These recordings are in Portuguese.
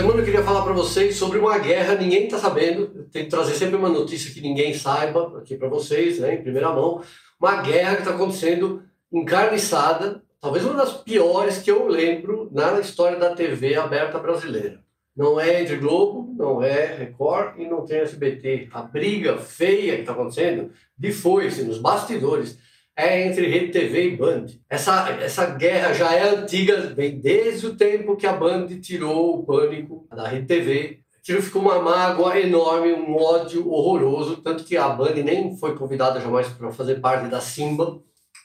semana eu queria falar para vocês sobre uma guerra, ninguém está sabendo. Eu tento trazer sempre uma notícia que ninguém saiba aqui para vocês, né, em primeira mão. Uma guerra que está acontecendo encarniçada, talvez uma das piores que eu lembro na história da TV aberta brasileira. Não é entre Globo, não é Record e não tem SBT. A briga feia que está acontecendo de foice nos bastidores é entre Rede TV e Band. Essa, essa guerra já é antiga, vem desde o tempo que a Band tirou o pânico da Rede TV. Aquilo ficou uma mágoa enorme, um ódio horroroso, tanto que a Band nem foi convidada jamais para fazer parte da Simba,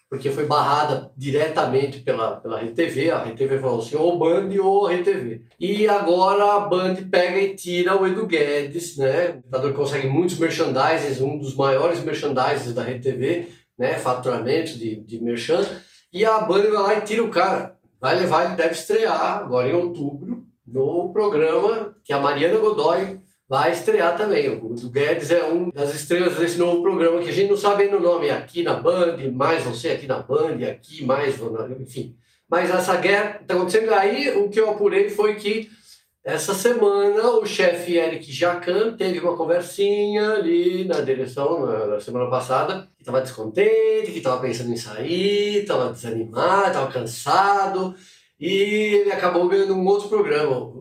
porque foi barrada diretamente pela, pela Rede TV. A Rede TV falou assim, ou Band ou Rede TV. E agora a Band pega e tira o Edu Guedes, né? O computador consegue muitos merchandises, um dos maiores merchandises da Rede TV, né, faturamento de, de merchan, e a Band vai lá e tira o cara. Vai levar, ele deve estrear agora em outubro, no programa que a Mariana Godoy vai estrear também. O Guedes é um das estrelas desse novo programa que a gente não sabe ainda o nome, aqui na Band, mais você aqui na Band, aqui mais, enfim. Mas essa guerra está acontecendo. Aí o que eu apurei foi que essa semana, o chefe Eric Jacan teve uma conversinha ali na direção, na, semana passada, que estava descontente, que estava pensando em sair, estava desanimado, estava cansado, e ele acabou ganhando um outro programa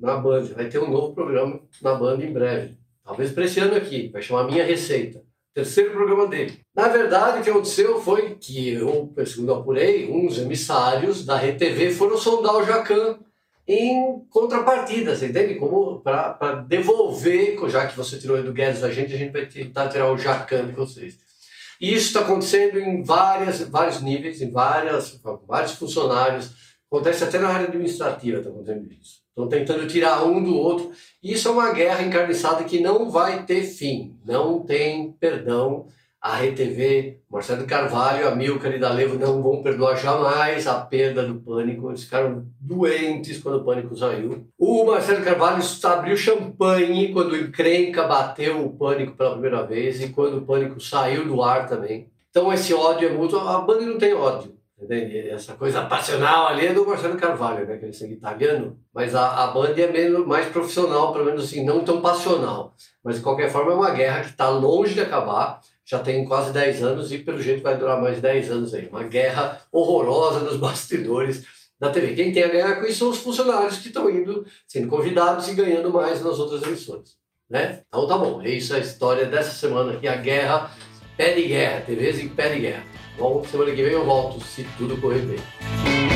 na Band. Vai ter um novo programa na Band em breve. Talvez para esse ano aqui, vai chamar Minha Receita. Terceiro programa dele. Na verdade, o que aconteceu foi que eu, segundo apurei, uns emissários da RTV foram sondar o Jacan em contrapartida, você entende? Como para devolver, já que você tirou o Edu Guedes da gente, a gente vai tentar tirar o Jacan de vocês. E isso está acontecendo em várias, vários níveis, em várias, vários funcionários. Acontece até na área administrativa, está acontecendo isso. Estão tentando tirar um do outro. Isso é uma guerra encarniçada que não vai ter fim, não tem perdão a RTV, Marcelo Carvalho, a Milcar e D'Alevo não vão perdoar jamais a perda do Pânico. Eles ficaram doentes quando o Pânico saiu. O Marcelo Carvalho abriu champanhe quando o encrenca bateu o Pânico pela primeira vez e quando o Pânico saiu do ar também. Então esse ódio é mútuo. A banda não tem ódio. Entende? Essa coisa passional ali é do Marcelo Carvalho, né? que ele é italiano, mas a, a Band é menos, mais profissional, pelo menos assim, não tão passional. Mas de qualquer forma é uma guerra que está longe de acabar já tem quase 10 anos e pelo jeito vai durar mais 10 anos aí. Uma guerra horrorosa nos bastidores da TV. Quem tem a ganhar com isso são os funcionários que estão indo, sendo convidados e ganhando mais nas outras emissoras. Né? Então tá bom, é isso a história dessa semana aqui, a guerra, pé de guerra, TVs em pé de guerra. Bom, semana que vem eu volto, se tudo correr bem.